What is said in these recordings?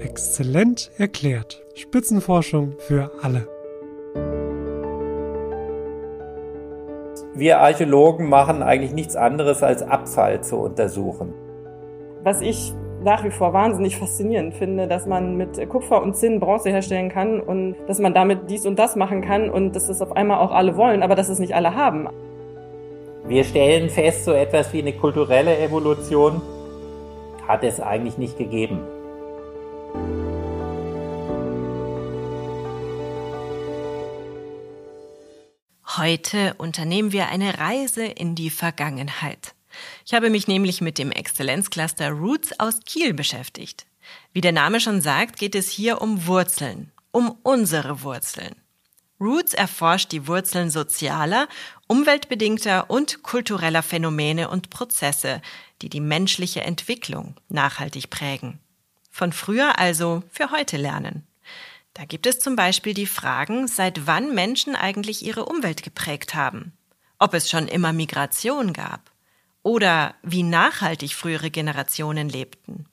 Exzellent erklärt. Spitzenforschung für alle. Wir Archäologen machen eigentlich nichts anderes als Abfall zu untersuchen. Was ich nach wie vor wahnsinnig faszinierend finde, dass man mit Kupfer und Zinn Bronze herstellen kann und dass man damit dies und das machen kann und dass es auf einmal auch alle wollen, aber dass es nicht alle haben. Wir stellen fest, so etwas wie eine kulturelle Evolution hat es eigentlich nicht gegeben. Heute unternehmen wir eine Reise in die Vergangenheit. Ich habe mich nämlich mit dem Exzellenzcluster Roots aus Kiel beschäftigt. Wie der Name schon sagt, geht es hier um Wurzeln, um unsere Wurzeln. Roots erforscht die Wurzeln sozialer, umweltbedingter und kultureller Phänomene und Prozesse, die die menschliche Entwicklung nachhaltig prägen. Von früher also für heute lernen. Da gibt es zum Beispiel die Fragen, seit wann Menschen eigentlich ihre Umwelt geprägt haben, ob es schon immer Migration gab oder wie nachhaltig frühere Generationen lebten.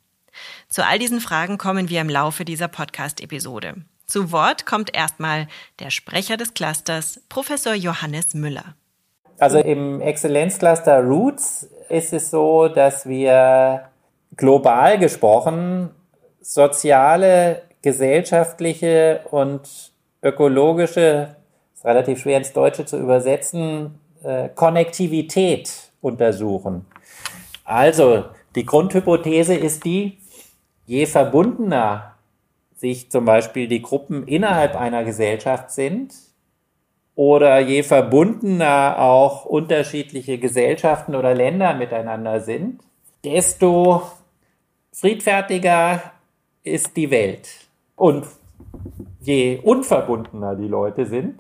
Zu all diesen Fragen kommen wir im Laufe dieser Podcast-Episode. Zu Wort kommt erstmal der Sprecher des Clusters, Professor Johannes Müller. Also im Exzellenzcluster Roots ist es so, dass wir global gesprochen soziale gesellschaftliche und ökologische, ist relativ schwer ins Deutsche zu übersetzen, äh, Konnektivität untersuchen. Also, die Grundhypothese ist die, je verbundener sich zum Beispiel die Gruppen innerhalb einer Gesellschaft sind oder je verbundener auch unterschiedliche Gesellschaften oder Länder miteinander sind, desto friedfertiger ist die Welt. Und je unverbundener die Leute sind,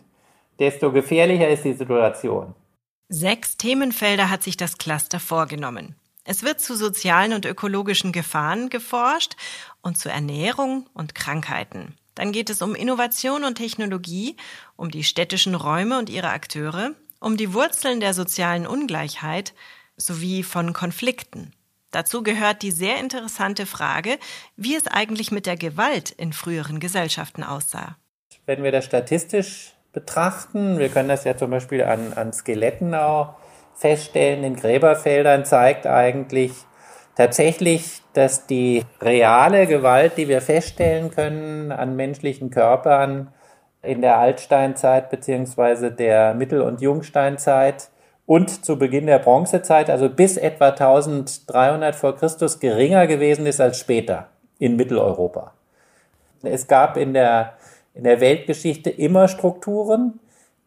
desto gefährlicher ist die Situation. Sechs Themenfelder hat sich das Cluster vorgenommen. Es wird zu sozialen und ökologischen Gefahren geforscht und zu Ernährung und Krankheiten. Dann geht es um Innovation und Technologie, um die städtischen Räume und ihre Akteure, um die Wurzeln der sozialen Ungleichheit sowie von Konflikten. Dazu gehört die sehr interessante Frage, wie es eigentlich mit der Gewalt in früheren Gesellschaften aussah. Wenn wir das statistisch betrachten, wir können das ja zum Beispiel an, an Skeletten auch feststellen, in Gräberfeldern zeigt eigentlich tatsächlich, dass die reale Gewalt, die wir feststellen können an menschlichen Körpern in der Altsteinzeit beziehungsweise der Mittel- und Jungsteinzeit, und zu Beginn der Bronzezeit, also bis etwa 1300 vor Christus, geringer gewesen ist als später in Mitteleuropa. Es gab in der, in der Weltgeschichte immer Strukturen,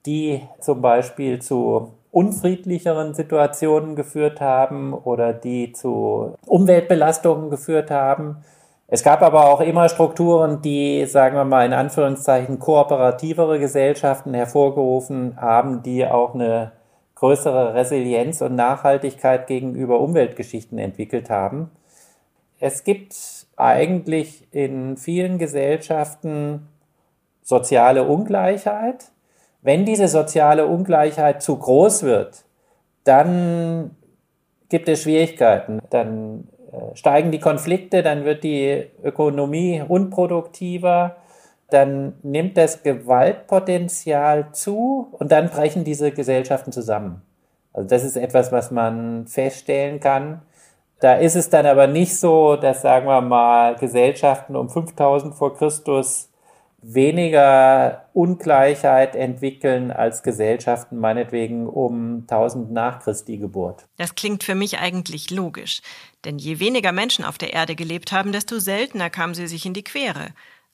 die zum Beispiel zu unfriedlicheren Situationen geführt haben oder die zu Umweltbelastungen geführt haben. Es gab aber auch immer Strukturen, die, sagen wir mal in Anführungszeichen, kooperativere Gesellschaften hervorgerufen haben, die auch eine größere Resilienz und Nachhaltigkeit gegenüber Umweltgeschichten entwickelt haben. Es gibt eigentlich in vielen Gesellschaften soziale Ungleichheit. Wenn diese soziale Ungleichheit zu groß wird, dann gibt es Schwierigkeiten. Dann äh, steigen die Konflikte, dann wird die Ökonomie unproduktiver dann nimmt das Gewaltpotenzial zu und dann brechen diese Gesellschaften zusammen. Also das ist etwas, was man feststellen kann. Da ist es dann aber nicht so, dass, sagen wir mal, Gesellschaften um 5000 vor Christus weniger Ungleichheit entwickeln als Gesellschaften meinetwegen um 1000 nach Christi Geburt. Das klingt für mich eigentlich logisch. Denn je weniger Menschen auf der Erde gelebt haben, desto seltener kamen sie sich in die Quere.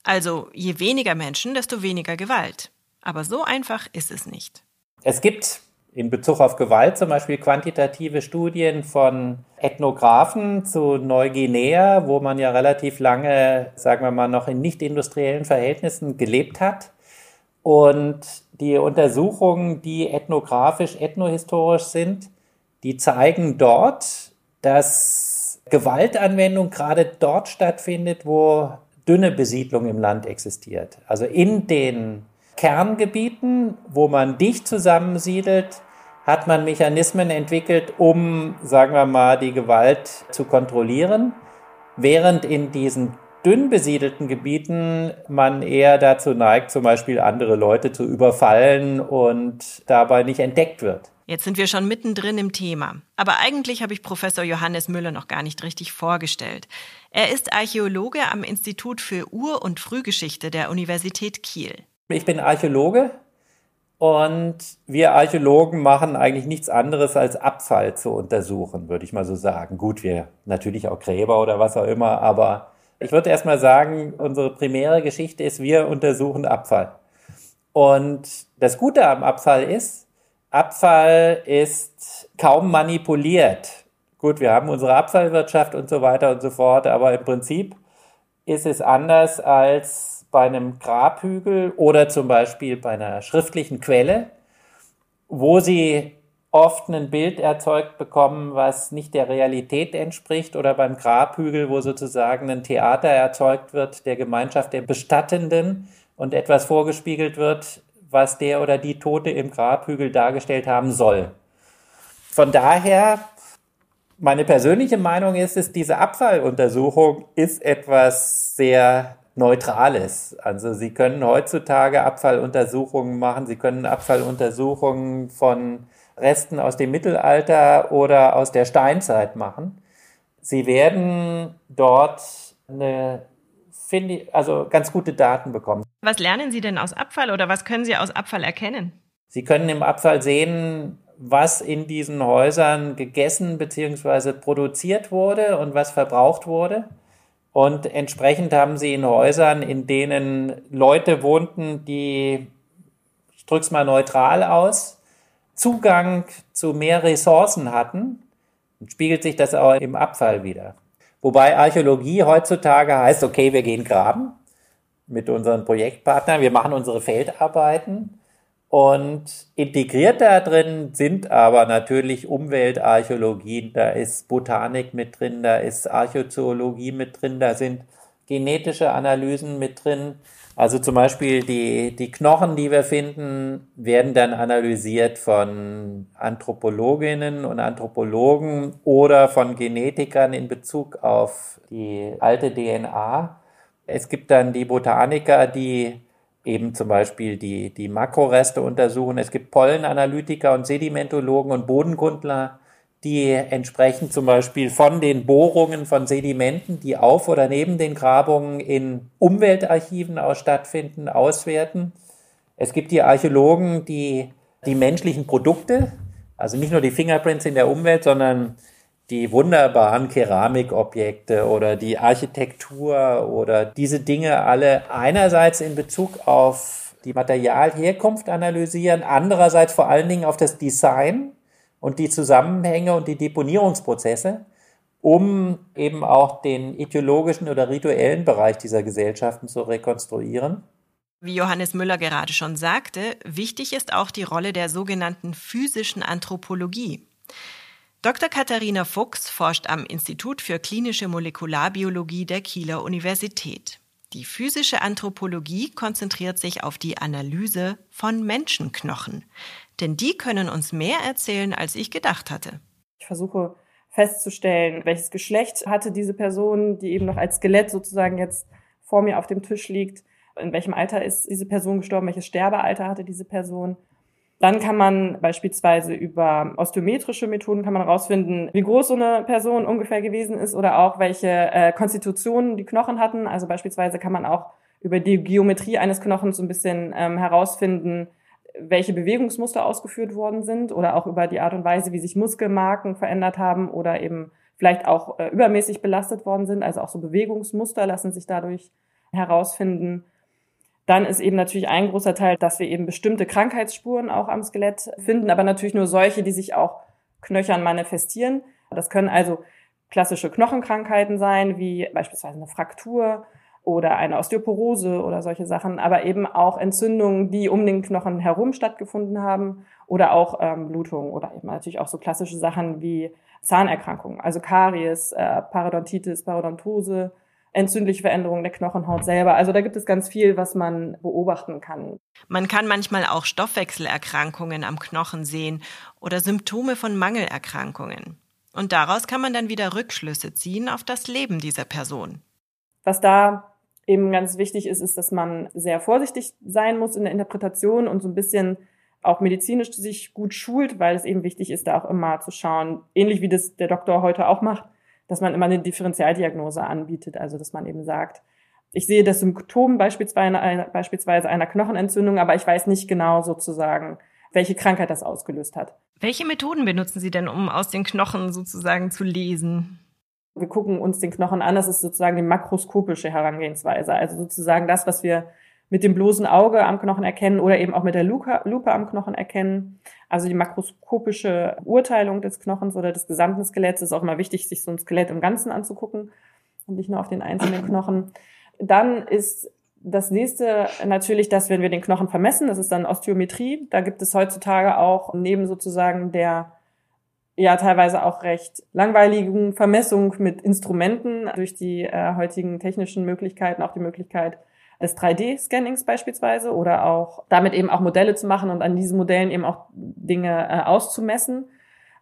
Also je weniger Menschen, desto weniger Gewalt. Aber so einfach ist es nicht. Es gibt in Bezug auf Gewalt zum Beispiel quantitative Studien von Ethnographen zu Neuguinea, wo man ja relativ lange, sagen wir mal, noch in nicht industriellen Verhältnissen gelebt hat. Und die Untersuchungen, die ethnografisch, ethnohistorisch sind, die zeigen dort, dass Gewaltanwendung gerade dort stattfindet, wo dünne Besiedlung im Land existiert. Also in den Kerngebieten, wo man dicht zusammensiedelt, hat man Mechanismen entwickelt, um, sagen wir mal, die Gewalt zu kontrollieren, während in diesen dünn besiedelten Gebieten man eher dazu neigt, zum Beispiel andere Leute zu überfallen und dabei nicht entdeckt wird. Jetzt sind wir schon mittendrin im Thema. Aber eigentlich habe ich Professor Johannes Müller noch gar nicht richtig vorgestellt. Er ist Archäologe am Institut für Ur- und Frühgeschichte der Universität Kiel. Ich bin Archäologe und wir Archäologen machen eigentlich nichts anderes als Abfall zu untersuchen, würde ich mal so sagen. Gut, wir natürlich auch Gräber oder was auch immer, aber ich würde erst mal sagen, unsere primäre Geschichte ist, wir untersuchen Abfall. Und das Gute am Abfall ist, Abfall ist kaum manipuliert. Gut, wir haben unsere Abfallwirtschaft und so weiter und so fort, aber im Prinzip ist es anders als bei einem Grabhügel oder zum Beispiel bei einer schriftlichen Quelle, wo Sie oft ein Bild erzeugt bekommen, was nicht der Realität entspricht oder beim Grabhügel, wo sozusagen ein Theater erzeugt wird der Gemeinschaft der Bestattenden und etwas vorgespiegelt wird, was der oder die Tote im Grabhügel dargestellt haben soll. Von daher, meine persönliche Meinung ist es, diese Abfalluntersuchung ist etwas sehr Neutrales. Also Sie können heutzutage Abfalluntersuchungen machen, Sie können Abfalluntersuchungen von Resten aus dem Mittelalter oder aus der Steinzeit machen. Sie werden dort eine, finde ich, also ganz gute Daten bekommen. Was lernen Sie denn aus Abfall oder was können Sie aus Abfall erkennen? Sie können im Abfall sehen, was in diesen Häusern gegessen bzw. produziert wurde und was verbraucht wurde. Und entsprechend haben sie in Häusern, in denen Leute wohnten, die, ich drücke es mal neutral aus, Zugang zu mehr Ressourcen hatten, spiegelt sich das auch im Abfall wieder. Wobei Archäologie heutzutage heißt, okay, wir gehen graben mit unseren Projektpartnern, wir machen unsere Feldarbeiten und integriert da drin sind aber natürlich Umweltarchäologien, da ist Botanik mit drin, da ist Archäozoologie mit drin, da sind genetische Analysen mit drin. Also zum Beispiel die, die Knochen, die wir finden, werden dann analysiert von Anthropologinnen und Anthropologen oder von Genetikern in Bezug auf die alte DNA. Es gibt dann die Botaniker, die eben zum Beispiel die, die Makroreste untersuchen. Es gibt Pollenanalytiker und Sedimentologen und Bodenkundler, die entsprechend zum Beispiel von den Bohrungen von Sedimenten, die auf oder neben den Grabungen in Umweltarchiven auch stattfinden, auswerten. Es gibt die Archäologen, die die menschlichen Produkte, also nicht nur die Fingerprints in der Umwelt, sondern die wunderbaren Keramikobjekte oder die Architektur oder diese Dinge alle einerseits in Bezug auf die Materialherkunft analysieren, andererseits vor allen Dingen auf das Design und die Zusammenhänge und die Deponierungsprozesse, um eben auch den ideologischen oder rituellen Bereich dieser Gesellschaften zu rekonstruieren. Wie Johannes Müller gerade schon sagte, wichtig ist auch die Rolle der sogenannten physischen Anthropologie. Dr. Katharina Fuchs forscht am Institut für klinische Molekularbiologie der Kieler Universität. Die physische Anthropologie konzentriert sich auf die Analyse von Menschenknochen. Denn die können uns mehr erzählen, als ich gedacht hatte. Ich versuche festzustellen, welches Geschlecht hatte diese Person, die eben noch als Skelett sozusagen jetzt vor mir auf dem Tisch liegt. In welchem Alter ist diese Person gestorben? Welches Sterbealter hatte diese Person? Dann kann man beispielsweise über osteometrische Methoden kann man herausfinden, wie groß so eine Person ungefähr gewesen ist oder auch welche äh, Konstitutionen die Knochen hatten. Also beispielsweise kann man auch über die Geometrie eines Knochens so ein bisschen ähm, herausfinden, welche Bewegungsmuster ausgeführt worden sind oder auch über die Art und Weise, wie sich Muskelmarken verändert haben oder eben vielleicht auch äh, übermäßig belastet worden sind. Also auch so Bewegungsmuster lassen sich dadurch herausfinden. Dann ist eben natürlich ein großer Teil, dass wir eben bestimmte Krankheitsspuren auch am Skelett finden, aber natürlich nur solche, die sich auch knöchern manifestieren. Das können also klassische Knochenkrankheiten sein, wie beispielsweise eine Fraktur oder eine Osteoporose oder solche Sachen, aber eben auch Entzündungen, die um den Knochen herum stattgefunden haben oder auch ähm, Blutungen oder eben natürlich auch so klassische Sachen wie Zahnerkrankungen, also Karies, äh, Parodontitis, Parodontose, entzündliche Veränderungen der Knochenhaut selber. Also da gibt es ganz viel, was man beobachten kann. Man kann manchmal auch Stoffwechselerkrankungen am Knochen sehen oder Symptome von Mangelerkrankungen. Und daraus kann man dann wieder Rückschlüsse ziehen auf das Leben dieser Person. Was da eben ganz wichtig ist, ist, dass man sehr vorsichtig sein muss in der Interpretation und so ein bisschen auch medizinisch sich gut schult, weil es eben wichtig ist, da auch immer zu schauen, ähnlich wie das der Doktor heute auch macht, dass man immer eine Differentialdiagnose anbietet, also dass man eben sagt, ich sehe das Symptom beispielsweise einer, beispielsweise einer Knochenentzündung, aber ich weiß nicht genau sozusagen, welche Krankheit das ausgelöst hat. Welche Methoden benutzen Sie denn, um aus den Knochen sozusagen zu lesen? Wir gucken uns den Knochen an, das ist sozusagen die makroskopische Herangehensweise, also sozusagen das, was wir mit dem bloßen Auge am Knochen erkennen oder eben auch mit der Lupe, Lupe am Knochen erkennen. Also die makroskopische Urteilung des Knochens oder des gesamten Skeletts ist auch immer wichtig, sich so ein Skelett im Ganzen anzugucken und nicht nur auf den einzelnen Knochen. Dann ist das nächste natürlich, dass wenn wir den Knochen vermessen, das ist dann Osteometrie. Da gibt es heutzutage auch neben sozusagen der ja teilweise auch recht langweiligen Vermessung mit Instrumenten durch die äh, heutigen technischen Möglichkeiten auch die Möglichkeit des 3D-Scannings beispielsweise oder auch damit eben auch Modelle zu machen und an diesen Modellen eben auch Dinge äh, auszumessen,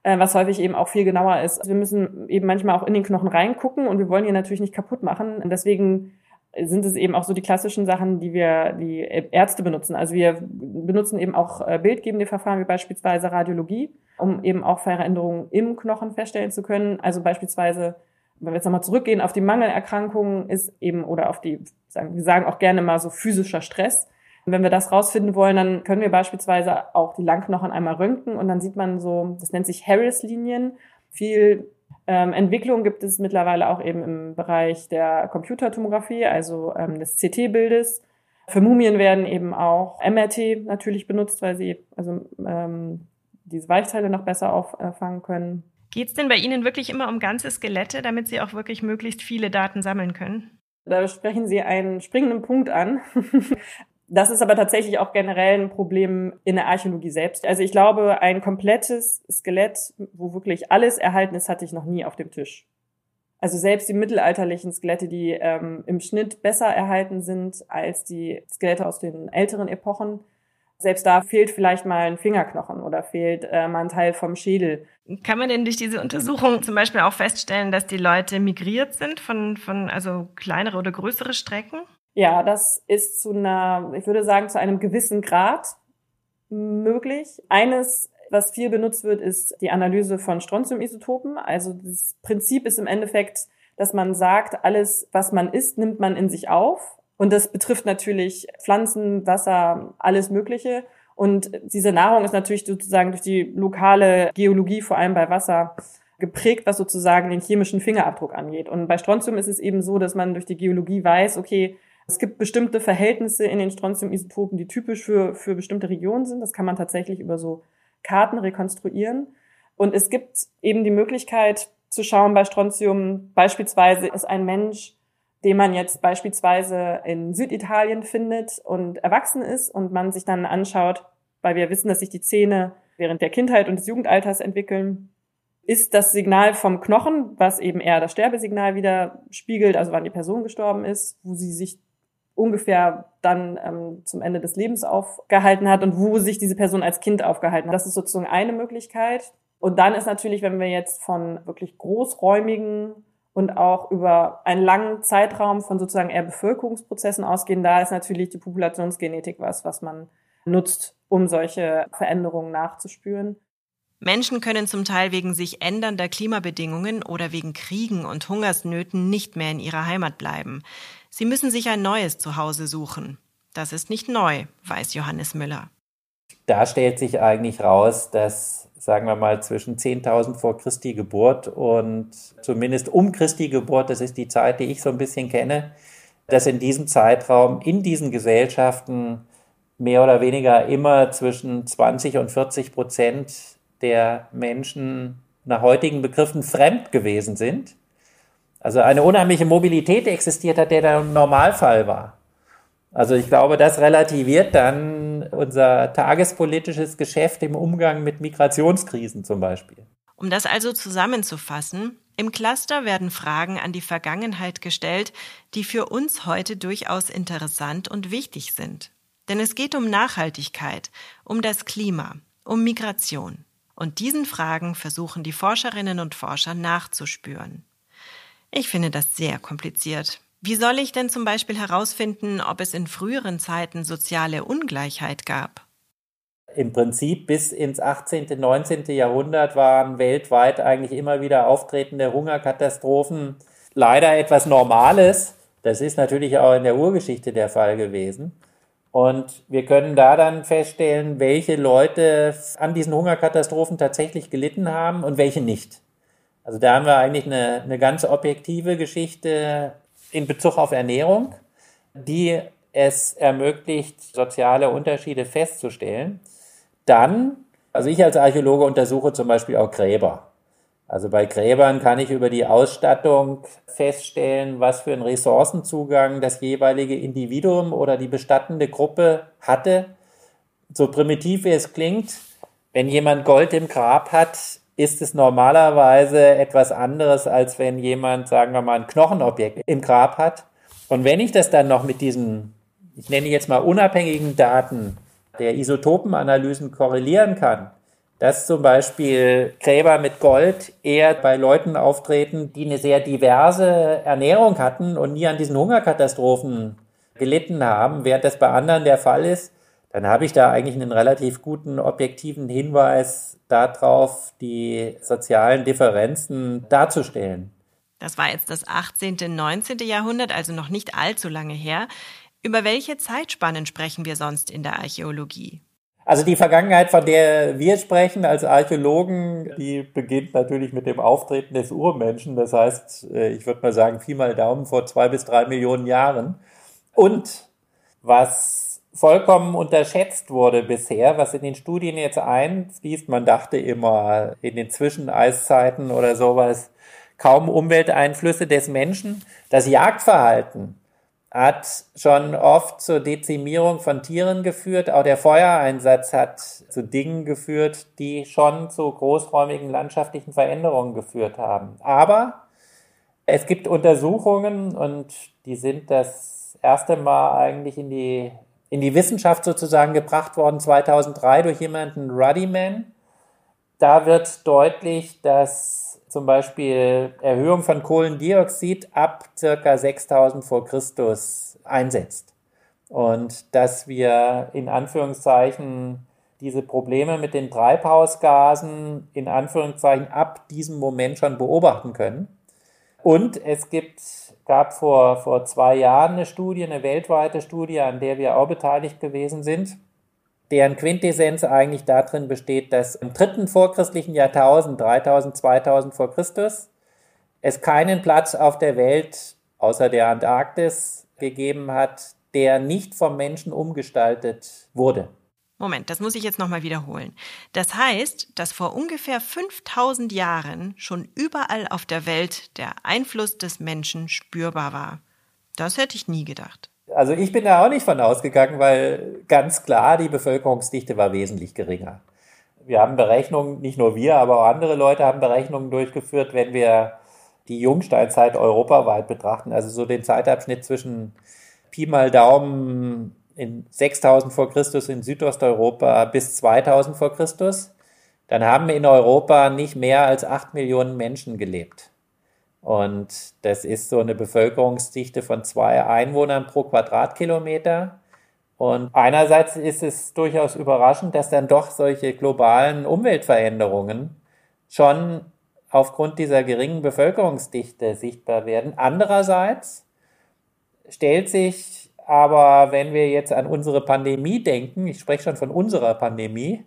äh, was häufig eben auch viel genauer ist. Wir müssen eben manchmal auch in den Knochen reingucken und wir wollen ihn natürlich nicht kaputt machen. Und deswegen sind es eben auch so die klassischen Sachen, die wir, die Ärzte benutzen. Also wir benutzen eben auch äh, bildgebende Verfahren wie beispielsweise Radiologie, um eben auch Veränderungen im Knochen feststellen zu können. Also beispielsweise, wenn wir jetzt nochmal zurückgehen auf die Mangelerkrankungen, ist eben, oder auf die, sagen, wir sagen auch gerne mal so physischer Stress. Wenn wir das rausfinden wollen, dann können wir beispielsweise auch die Langknochen einmal röntgen und dann sieht man so, das nennt sich Harris-Linien, viel ähm, Entwicklung gibt es mittlerweile auch eben im Bereich der Computertomographie, also ähm, des CT-Bildes. Für Mumien werden eben auch MRT natürlich benutzt, weil sie also ähm, diese Weichteile noch besser auffangen können. Geht es denn bei Ihnen wirklich immer um ganze Skelette, damit Sie auch wirklich möglichst viele Daten sammeln können? Da sprechen Sie einen springenden Punkt an. Das ist aber tatsächlich auch generell ein Problem in der Archäologie selbst. Also ich glaube, ein komplettes Skelett, wo wirklich alles erhalten ist, hatte ich noch nie auf dem Tisch. Also selbst die mittelalterlichen Skelette, die ähm, im Schnitt besser erhalten sind als die Skelette aus den älteren Epochen, selbst da fehlt vielleicht mal ein Fingerknochen oder fehlt äh, mal ein Teil vom Schädel. Kann man denn durch diese Untersuchung zum Beispiel auch feststellen, dass die Leute migriert sind von, von also kleinere oder größere Strecken? Ja, das ist zu einer, ich würde sagen, zu einem gewissen Grad möglich. Eines, was viel benutzt wird, ist die Analyse von Strontiumisotopen. Also das Prinzip ist im Endeffekt, dass man sagt, alles, was man isst, nimmt man in sich auf. Und das betrifft natürlich Pflanzen, Wasser, alles Mögliche. Und diese Nahrung ist natürlich sozusagen durch die lokale Geologie, vor allem bei Wasser, geprägt, was sozusagen den chemischen Fingerabdruck angeht. Und bei Strontium ist es eben so, dass man durch die Geologie weiß, okay, es gibt bestimmte Verhältnisse in den Strontium-Isotopen, die typisch für, für bestimmte Regionen sind. Das kann man tatsächlich über so Karten rekonstruieren. Und es gibt eben die Möglichkeit zu schauen bei Strontium, beispielsweise ist ein Mensch, den man jetzt beispielsweise in Süditalien findet und erwachsen ist und man sich dann anschaut, weil wir wissen, dass sich die Zähne während der Kindheit und des Jugendalters entwickeln, ist das Signal vom Knochen, was eben eher das Sterbesignal wieder spiegelt, also wann die Person gestorben ist, wo sie sich ungefähr dann ähm, zum Ende des Lebens aufgehalten hat und wo sich diese Person als Kind aufgehalten hat. Das ist sozusagen eine Möglichkeit. Und dann ist natürlich, wenn wir jetzt von wirklich großräumigen und auch über einen langen Zeitraum von sozusagen eher Bevölkerungsprozessen ausgehen, da ist natürlich die Populationsgenetik was, was man nutzt, um solche Veränderungen nachzuspüren. Menschen können zum Teil wegen sich ändernder Klimabedingungen oder wegen Kriegen und Hungersnöten nicht mehr in ihrer Heimat bleiben. Sie müssen sich ein neues Zuhause suchen. Das ist nicht neu, weiß Johannes Müller. Da stellt sich eigentlich raus, dass, sagen wir mal, zwischen 10.000 vor Christi Geburt und zumindest um Christi Geburt, das ist die Zeit, die ich so ein bisschen kenne, dass in diesem Zeitraum, in diesen Gesellschaften mehr oder weniger immer zwischen 20 und 40 Prozent der Menschen nach heutigen Begriffen fremd gewesen sind. Also eine unheimliche Mobilität existiert hat, der der Normalfall war. Also ich glaube, das relativiert dann unser tagespolitisches Geschäft im Umgang mit Migrationskrisen zum Beispiel. Um das also zusammenzufassen, im Cluster werden Fragen an die Vergangenheit gestellt, die für uns heute durchaus interessant und wichtig sind. Denn es geht um Nachhaltigkeit, um das Klima, um Migration. Und diesen Fragen versuchen die Forscherinnen und Forscher nachzuspüren. Ich finde das sehr kompliziert. Wie soll ich denn zum Beispiel herausfinden, ob es in früheren Zeiten soziale Ungleichheit gab? Im Prinzip bis ins 18., 19. Jahrhundert waren weltweit eigentlich immer wieder auftretende Hungerkatastrophen leider etwas Normales. Das ist natürlich auch in der Urgeschichte der Fall gewesen. Und wir können da dann feststellen, welche Leute an diesen Hungerkatastrophen tatsächlich gelitten haben und welche nicht. Also da haben wir eigentlich eine, eine ganz objektive Geschichte in Bezug auf Ernährung, die es ermöglicht, soziale Unterschiede festzustellen. Dann, also ich als Archäologe untersuche zum Beispiel auch Gräber. Also bei Gräbern kann ich über die Ausstattung feststellen, was für einen Ressourcenzugang das jeweilige Individuum oder die bestattende Gruppe hatte. So primitiv wie es klingt, wenn jemand Gold im Grab hat, ist es normalerweise etwas anderes, als wenn jemand, sagen wir mal, ein Knochenobjekt im Grab hat. Und wenn ich das dann noch mit diesen, ich nenne jetzt mal unabhängigen Daten der Isotopenanalysen korrelieren kann, dass zum Beispiel Gräber mit Gold eher bei Leuten auftreten, die eine sehr diverse Ernährung hatten und nie an diesen Hungerkatastrophen gelitten haben, während das bei anderen der Fall ist, dann habe ich da eigentlich einen relativ guten objektiven Hinweis darauf, die sozialen Differenzen darzustellen. Das war jetzt das 18., 19. Jahrhundert, also noch nicht allzu lange her. Über welche Zeitspannen sprechen wir sonst in der Archäologie? Also die Vergangenheit, von der wir sprechen als Archäologen, die beginnt natürlich mit dem Auftreten des Urmenschen. Das heißt, äh, ich würde mal sagen, Pi mal Daumen vor zwei bis drei Millionen Jahren. Und was vollkommen unterschätzt wurde bisher, was in den Studien jetzt einfließt. Man dachte immer in den Zwischeneiszeiten oder sowas kaum Umwelteinflüsse des Menschen. Das Jagdverhalten hat schon oft zur Dezimierung von Tieren geführt. Auch der Feuereinsatz hat zu Dingen geführt, die schon zu großräumigen landschaftlichen Veränderungen geführt haben. Aber es gibt Untersuchungen und die sind das erste Mal eigentlich in die in die Wissenschaft sozusagen gebracht worden 2003 durch jemanden Ruddyman. Da wird deutlich, dass zum Beispiel Erhöhung von Kohlendioxid ab circa 6000 vor Christus einsetzt. Und dass wir in Anführungszeichen diese Probleme mit den Treibhausgasen in Anführungszeichen ab diesem Moment schon beobachten können. Und es gibt gab vor, vor zwei Jahren eine Studie, eine weltweite Studie, an der wir auch beteiligt gewesen sind, deren Quintessenz eigentlich darin besteht, dass im dritten vorchristlichen Jahrtausend, 3000, 2000 vor Christus, es keinen Platz auf der Welt außer der Antarktis gegeben hat, der nicht vom Menschen umgestaltet wurde. Moment, das muss ich jetzt nochmal wiederholen. Das heißt, dass vor ungefähr 5000 Jahren schon überall auf der Welt der Einfluss des Menschen spürbar war. Das hätte ich nie gedacht. Also ich bin da auch nicht von ausgegangen, weil ganz klar die Bevölkerungsdichte war wesentlich geringer. Wir haben Berechnungen, nicht nur wir, aber auch andere Leute haben Berechnungen durchgeführt, wenn wir die Jungsteinzeit europaweit betrachten, also so den Zeitabschnitt zwischen Pi mal Daumen in 6000 vor Christus in Südosteuropa bis 2000 vor Christus, dann haben in Europa nicht mehr als 8 Millionen Menschen gelebt. Und das ist so eine Bevölkerungsdichte von zwei Einwohnern pro Quadratkilometer. Und einerseits ist es durchaus überraschend, dass dann doch solche globalen Umweltveränderungen schon aufgrund dieser geringen Bevölkerungsdichte sichtbar werden. Andererseits stellt sich aber wenn wir jetzt an unsere Pandemie denken, ich spreche schon von unserer Pandemie,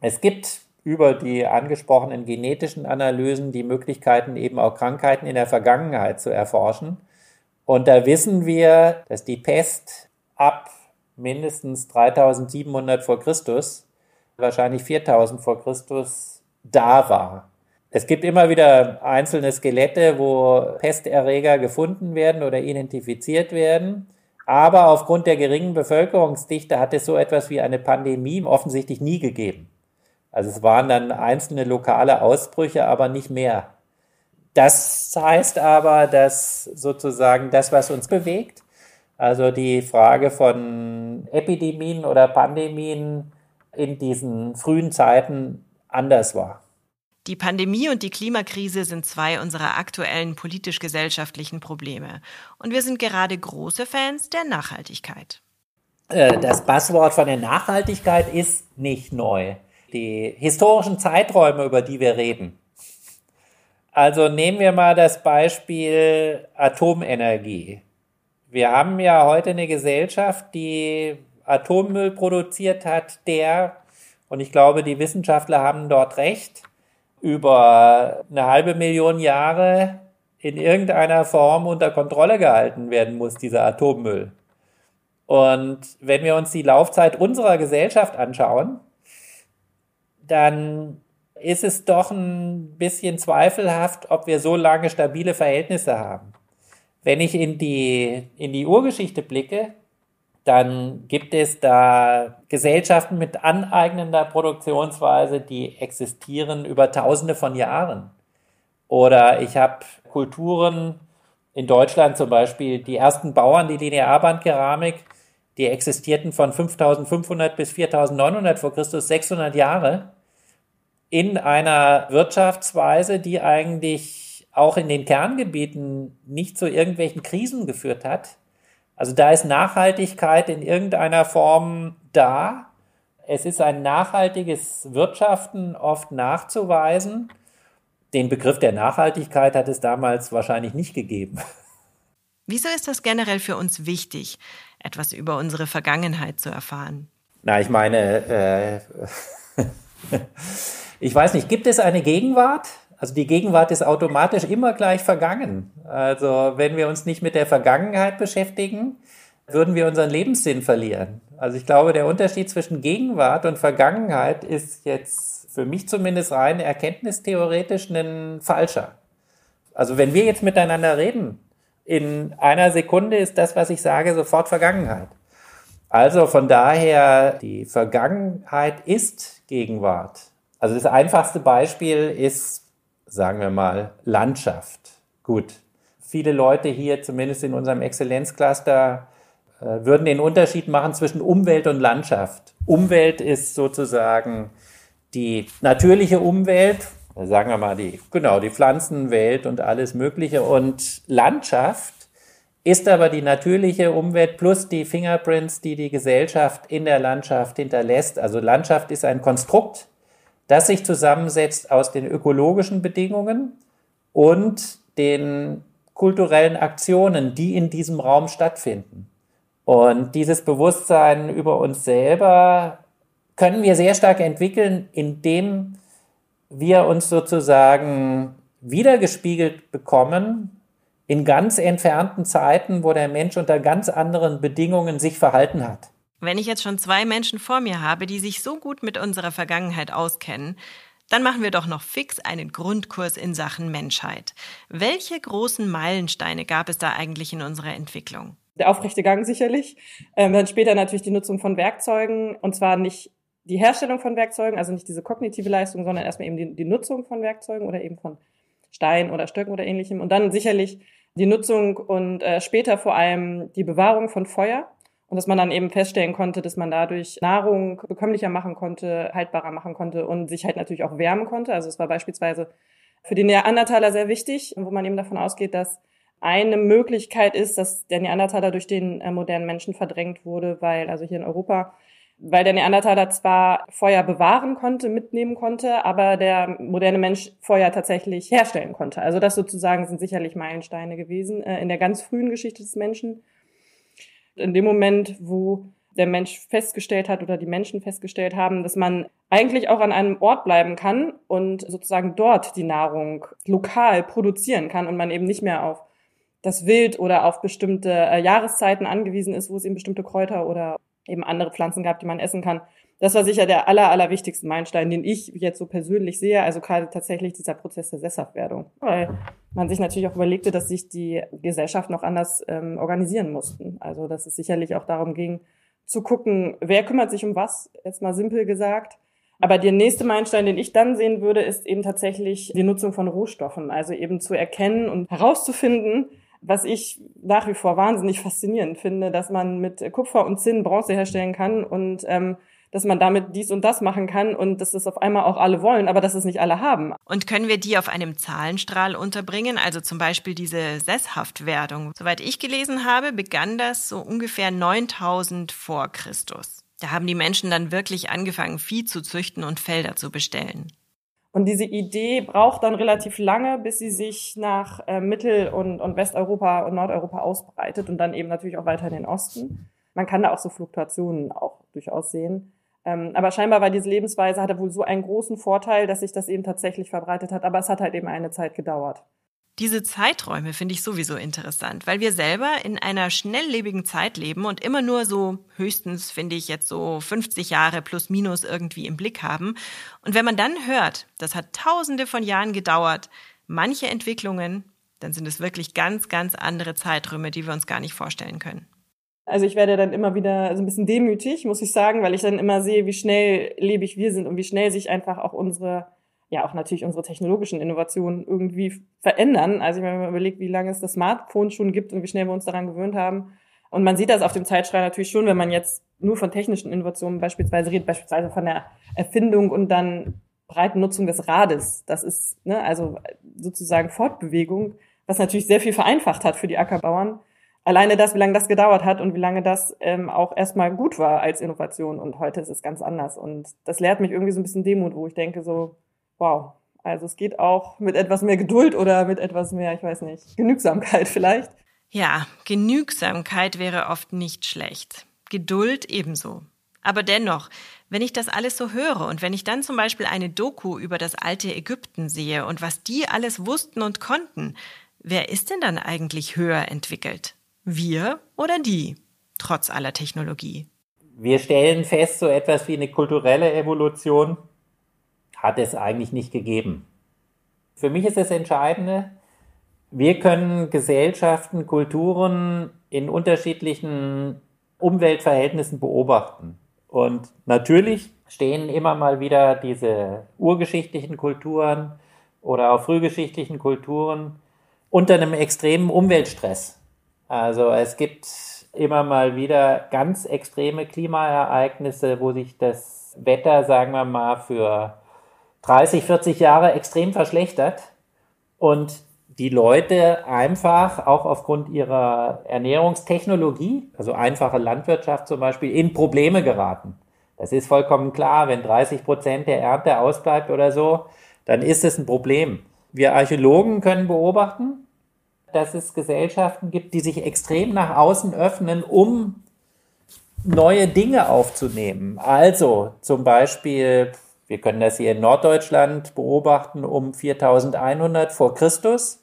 es gibt über die angesprochenen genetischen Analysen die Möglichkeiten, eben auch Krankheiten in der Vergangenheit zu erforschen. Und da wissen wir, dass die Pest ab mindestens 3700 vor Christus, wahrscheinlich 4000 vor Christus, da war. Es gibt immer wieder einzelne Skelette, wo Pesterreger gefunden werden oder identifiziert werden. Aber aufgrund der geringen Bevölkerungsdichte hat es so etwas wie eine Pandemie offensichtlich nie gegeben. Also es waren dann einzelne lokale Ausbrüche, aber nicht mehr. Das heißt aber, dass sozusagen das, was uns bewegt, also die Frage von Epidemien oder Pandemien in diesen frühen Zeiten anders war. Die Pandemie und die Klimakrise sind zwei unserer aktuellen politisch-gesellschaftlichen Probleme. Und wir sind gerade große Fans der Nachhaltigkeit. Äh, das Passwort von der Nachhaltigkeit ist nicht neu. Die historischen Zeiträume, über die wir reden. Also nehmen wir mal das Beispiel Atomenergie. Wir haben ja heute eine Gesellschaft, die Atommüll produziert hat, der, und ich glaube, die Wissenschaftler haben dort recht, über eine halbe Million Jahre in irgendeiner Form unter Kontrolle gehalten werden muss, dieser Atommüll. Und wenn wir uns die Laufzeit unserer Gesellschaft anschauen, dann ist es doch ein bisschen zweifelhaft, ob wir so lange stabile Verhältnisse haben. Wenn ich in die, in die Urgeschichte blicke, dann gibt es da Gesellschaften mit aneignender Produktionsweise, die existieren über Tausende von Jahren. Oder ich habe Kulturen in Deutschland zum Beispiel, die ersten Bauern, die Linearbandkeramik, die existierten von 5500 bis 4900 vor Christus 600 Jahre in einer Wirtschaftsweise, die eigentlich auch in den Kerngebieten nicht zu irgendwelchen Krisen geführt hat. Also da ist Nachhaltigkeit in irgendeiner Form da. Es ist ein nachhaltiges Wirtschaften oft nachzuweisen. Den Begriff der Nachhaltigkeit hat es damals wahrscheinlich nicht gegeben. Wieso ist das generell für uns wichtig, etwas über unsere Vergangenheit zu erfahren? Na, ich meine, äh, ich weiß nicht, gibt es eine Gegenwart? Also die Gegenwart ist automatisch immer gleich vergangen. Also wenn wir uns nicht mit der Vergangenheit beschäftigen, würden wir unseren Lebenssinn verlieren. Also ich glaube, der Unterschied zwischen Gegenwart und Vergangenheit ist jetzt für mich zumindest rein erkenntnistheoretisch ein falscher. Also wenn wir jetzt miteinander reden, in einer Sekunde ist das, was ich sage, sofort Vergangenheit. Also von daher, die Vergangenheit ist Gegenwart. Also das einfachste Beispiel ist, sagen wir mal, Landschaft. Gut. Viele Leute hier, zumindest in unserem Exzellenzcluster, äh, würden den Unterschied machen zwischen Umwelt und Landschaft. Umwelt ist sozusagen die natürliche Umwelt, sagen wir mal die, genau, die Pflanzenwelt und alles Mögliche. Und Landschaft ist aber die natürliche Umwelt plus die Fingerprints, die die Gesellschaft in der Landschaft hinterlässt. Also Landschaft ist ein Konstrukt, das sich zusammensetzt aus den ökologischen Bedingungen und den kulturellen Aktionen, die in diesem Raum stattfinden. Und dieses Bewusstsein über uns selber können wir sehr stark entwickeln, indem wir uns sozusagen wiedergespiegelt bekommen in ganz entfernten Zeiten, wo der Mensch unter ganz anderen Bedingungen sich verhalten hat. Wenn ich jetzt schon zwei Menschen vor mir habe, die sich so gut mit unserer Vergangenheit auskennen, dann machen wir doch noch fix einen Grundkurs in Sachen Menschheit. Welche großen Meilensteine gab es da eigentlich in unserer Entwicklung? Der aufrechte Gang sicherlich. Ähm, dann später natürlich die Nutzung von Werkzeugen und zwar nicht die Herstellung von Werkzeugen, also nicht diese kognitive Leistung, sondern erstmal eben die, die Nutzung von Werkzeugen oder eben von Stein oder Stöcken oder ähnlichem. Und dann sicherlich die Nutzung und äh, später vor allem die Bewahrung von Feuer und dass man dann eben feststellen konnte, dass man dadurch Nahrung bekömmlicher machen konnte, haltbarer machen konnte und sich halt natürlich auch wärmen konnte. Also es war beispielsweise für die Neandertaler sehr wichtig, wo man eben davon ausgeht, dass eine Möglichkeit ist, dass der Neandertaler durch den äh, modernen Menschen verdrängt wurde, weil also hier in Europa weil der Neandertaler zwar Feuer bewahren konnte, mitnehmen konnte, aber der moderne Mensch Feuer tatsächlich herstellen konnte. Also das sozusagen sind sicherlich Meilensteine gewesen äh, in der ganz frühen Geschichte des Menschen in dem Moment, wo der Mensch festgestellt hat oder die Menschen festgestellt haben, dass man eigentlich auch an einem Ort bleiben kann und sozusagen dort die Nahrung lokal produzieren kann und man eben nicht mehr auf das Wild oder auf bestimmte äh, Jahreszeiten angewiesen ist, wo es eben bestimmte Kräuter oder eben andere Pflanzen gab, die man essen kann. Das war sicher der aller, aller wichtigste Meilenstein, den ich jetzt so persönlich sehe. Also gerade tatsächlich dieser Prozess der Sesshaftwerdung. Weil man sich natürlich auch überlegte, dass sich die Gesellschaft noch anders ähm, organisieren mussten. Also dass es sicherlich auch darum ging, zu gucken, wer kümmert sich um was, jetzt mal simpel gesagt. Aber der nächste Meilenstein, den ich dann sehen würde, ist eben tatsächlich die Nutzung von Rohstoffen. Also eben zu erkennen und herauszufinden, was ich nach wie vor wahnsinnig faszinierend finde, dass man mit Kupfer und Zinn Bronze herstellen kann und ähm, dass man damit dies und das machen kann und dass das auf einmal auch alle wollen, aber dass es nicht alle haben. Und können wir die auf einem Zahlenstrahl unterbringen, also zum Beispiel diese Sesshaftwerdung? Soweit ich gelesen habe, begann das so ungefähr 9000 vor Christus. Da haben die Menschen dann wirklich angefangen, Vieh zu züchten und Felder zu bestellen. Und diese Idee braucht dann relativ lange, bis sie sich nach äh, Mittel- und, und Westeuropa und Nordeuropa ausbreitet und dann eben natürlich auch weiter in den Osten. Man kann da auch so Fluktuationen auch durchaus sehen. Ähm, aber scheinbar war diese Lebensweise, hatte wohl so einen großen Vorteil, dass sich das eben tatsächlich verbreitet hat. Aber es hat halt eben eine Zeit gedauert. Diese Zeiträume finde ich sowieso interessant, weil wir selber in einer schnelllebigen Zeit leben und immer nur so höchstens, finde ich, jetzt so 50 Jahre plus minus irgendwie im Blick haben. Und wenn man dann hört, das hat tausende von Jahren gedauert, manche Entwicklungen, dann sind es wirklich ganz, ganz andere Zeiträume, die wir uns gar nicht vorstellen können. Also ich werde dann immer wieder so ein bisschen demütig, muss ich sagen, weil ich dann immer sehe, wie schnell lebig wir sind und wie schnell sich einfach auch unsere, ja auch natürlich unsere technologischen Innovationen irgendwie verändern. Also wenn man überlegt, wie lange es das Smartphone schon gibt und wie schnell wir uns daran gewöhnt haben. Und man sieht das auf dem Zeitstrahl natürlich schon, wenn man jetzt nur von technischen Innovationen beispielsweise redet, beispielsweise von der Erfindung und dann breiten Nutzung des Rades. Das ist ne, also sozusagen Fortbewegung, was natürlich sehr viel vereinfacht hat für die Ackerbauern alleine das, wie lange das gedauert hat und wie lange das ähm, auch erstmal gut war als Innovation. Und heute ist es ganz anders. Und das lehrt mich irgendwie so ein bisschen Demut, wo ich denke so, wow, also es geht auch mit etwas mehr Geduld oder mit etwas mehr, ich weiß nicht, Genügsamkeit vielleicht. Ja, Genügsamkeit wäre oft nicht schlecht. Geduld ebenso. Aber dennoch, wenn ich das alles so höre und wenn ich dann zum Beispiel eine Doku über das alte Ägypten sehe und was die alles wussten und konnten, wer ist denn dann eigentlich höher entwickelt? Wir oder die, trotz aller Technologie? Wir stellen fest, so etwas wie eine kulturelle Evolution hat es eigentlich nicht gegeben. Für mich ist das Entscheidende, wir können Gesellschaften, Kulturen in unterschiedlichen Umweltverhältnissen beobachten. Und natürlich stehen immer mal wieder diese urgeschichtlichen Kulturen oder auch frühgeschichtlichen Kulturen unter einem extremen Umweltstress. Also es gibt immer mal wieder ganz extreme Klimaereignisse, wo sich das Wetter, sagen wir mal, für 30, 40 Jahre extrem verschlechtert und die Leute einfach auch aufgrund ihrer Ernährungstechnologie, also einfache Landwirtschaft zum Beispiel, in Probleme geraten. Das ist vollkommen klar, wenn 30 Prozent der Ernte ausbleibt oder so, dann ist es ein Problem. Wir Archäologen können beobachten, dass es Gesellschaften gibt, die sich extrem nach außen öffnen, um neue Dinge aufzunehmen. Also zum Beispiel, wir können das hier in Norddeutschland beobachten, um 4100 vor Christus.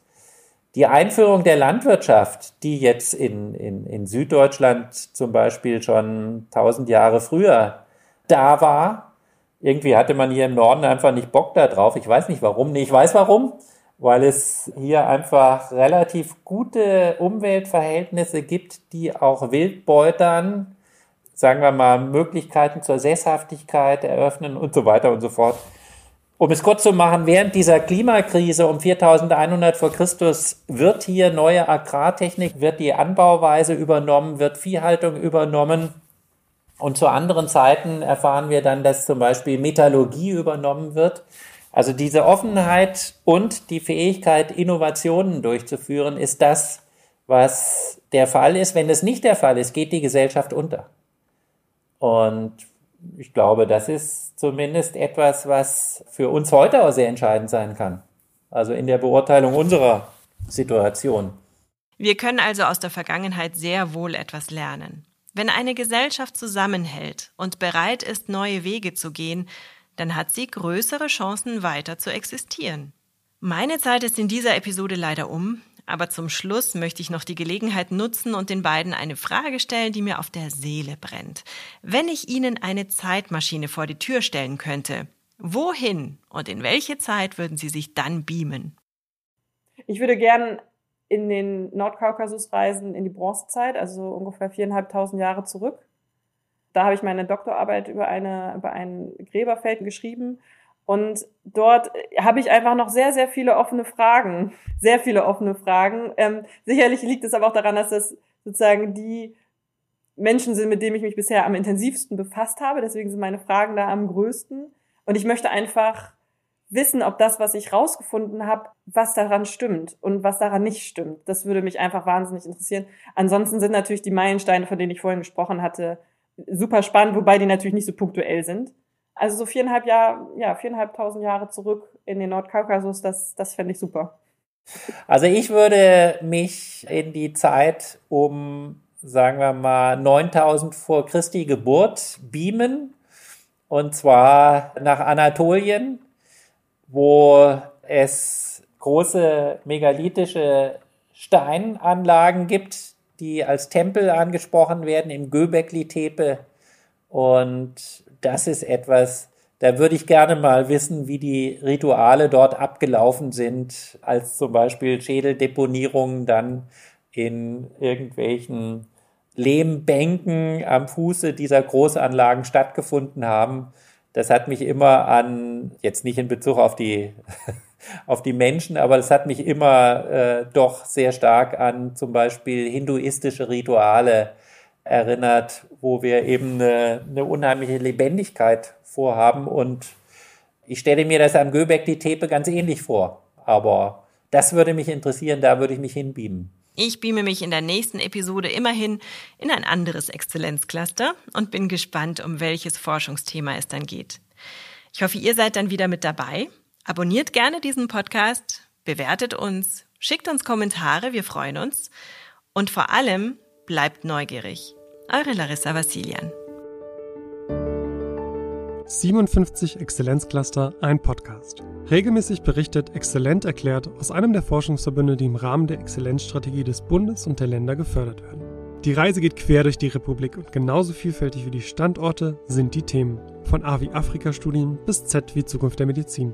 Die Einführung der Landwirtschaft, die jetzt in, in, in Süddeutschland zum Beispiel schon 1000 Jahre früher da war, irgendwie hatte man hier im Norden einfach nicht Bock da drauf. Ich weiß nicht warum. Nee, ich weiß warum weil es hier einfach relativ gute Umweltverhältnisse gibt, die auch Wildbeutern, sagen wir mal, Möglichkeiten zur Sesshaftigkeit eröffnen und so weiter und so fort. Um es kurz zu machen, während dieser Klimakrise um 4100 vor Christus wird hier neue Agrartechnik, wird die Anbauweise übernommen, wird Viehhaltung übernommen. Und zu anderen Zeiten erfahren wir dann, dass zum Beispiel Metallurgie übernommen wird. Also diese Offenheit und die Fähigkeit, Innovationen durchzuführen, ist das, was der Fall ist. Wenn es nicht der Fall ist, geht die Gesellschaft unter. Und ich glaube, das ist zumindest etwas, was für uns heute auch sehr entscheidend sein kann. Also in der Beurteilung unserer Situation. Wir können also aus der Vergangenheit sehr wohl etwas lernen. Wenn eine Gesellschaft zusammenhält und bereit ist, neue Wege zu gehen, dann hat sie größere Chancen weiter zu existieren. Meine Zeit ist in dieser Episode leider um, aber zum Schluss möchte ich noch die Gelegenheit nutzen und den beiden eine Frage stellen, die mir auf der Seele brennt. Wenn ich Ihnen eine Zeitmaschine vor die Tür stellen könnte, wohin und in welche Zeit würden Sie sich dann beamen? Ich würde gern in den Nordkaukasus reisen, in die Bronzezeit, also ungefähr viereinhalbtausend Jahre zurück da habe ich meine Doktorarbeit über, eine, über ein Gräberfeld geschrieben. Und dort habe ich einfach noch sehr, sehr viele offene Fragen. Sehr viele offene Fragen. Ähm, sicherlich liegt es aber auch daran, dass das sozusagen die Menschen sind, mit denen ich mich bisher am intensivsten befasst habe. Deswegen sind meine Fragen da am größten. Und ich möchte einfach wissen, ob das, was ich rausgefunden habe, was daran stimmt und was daran nicht stimmt. Das würde mich einfach wahnsinnig interessieren. Ansonsten sind natürlich die Meilensteine, von denen ich vorhin gesprochen hatte, super spannend, wobei die natürlich nicht so punktuell sind. Also so viereinhalb Jahre, ja, viereinhalbtausend Jahre zurück in den Nordkaukasus, das, das fände ich super. Also ich würde mich in die Zeit um, sagen wir mal, 9000 vor Christi Geburt beamen. Und zwar nach Anatolien, wo es große megalithische Steinanlagen gibt, die als Tempel angesprochen werden im Göbekli-Tepe. Und das ist etwas, da würde ich gerne mal wissen, wie die Rituale dort abgelaufen sind, als zum Beispiel Schädeldeponierungen dann in irgendwelchen Lehmbänken am Fuße dieser Großanlagen stattgefunden haben. Das hat mich immer an, jetzt nicht in Bezug auf die, auf die Menschen, aber das hat mich immer äh, doch sehr stark an zum Beispiel hinduistische Rituale erinnert, wo wir eben eine, eine unheimliche Lebendigkeit vorhaben. Und ich stelle mir das am Göbekli Tepe ganz ähnlich vor. Aber das würde mich interessieren, da würde ich mich hinbeamen. Ich beame mich in der nächsten Episode immerhin in ein anderes Exzellenzcluster und bin gespannt, um welches Forschungsthema es dann geht. Ich hoffe, ihr seid dann wieder mit dabei. Abonniert gerne diesen Podcast, bewertet uns, schickt uns Kommentare, wir freuen uns. Und vor allem bleibt neugierig. Eure Larissa Vassilian. 57 Exzellenzcluster, ein Podcast. Regelmäßig berichtet Exzellent erklärt aus einem der Forschungsverbünde, die im Rahmen der Exzellenzstrategie des Bundes und der Länder gefördert werden. Die Reise geht quer durch die Republik und genauso vielfältig wie die Standorte sind die Themen. Von A wie Afrika-Studien bis Z wie Zukunft der Medizin.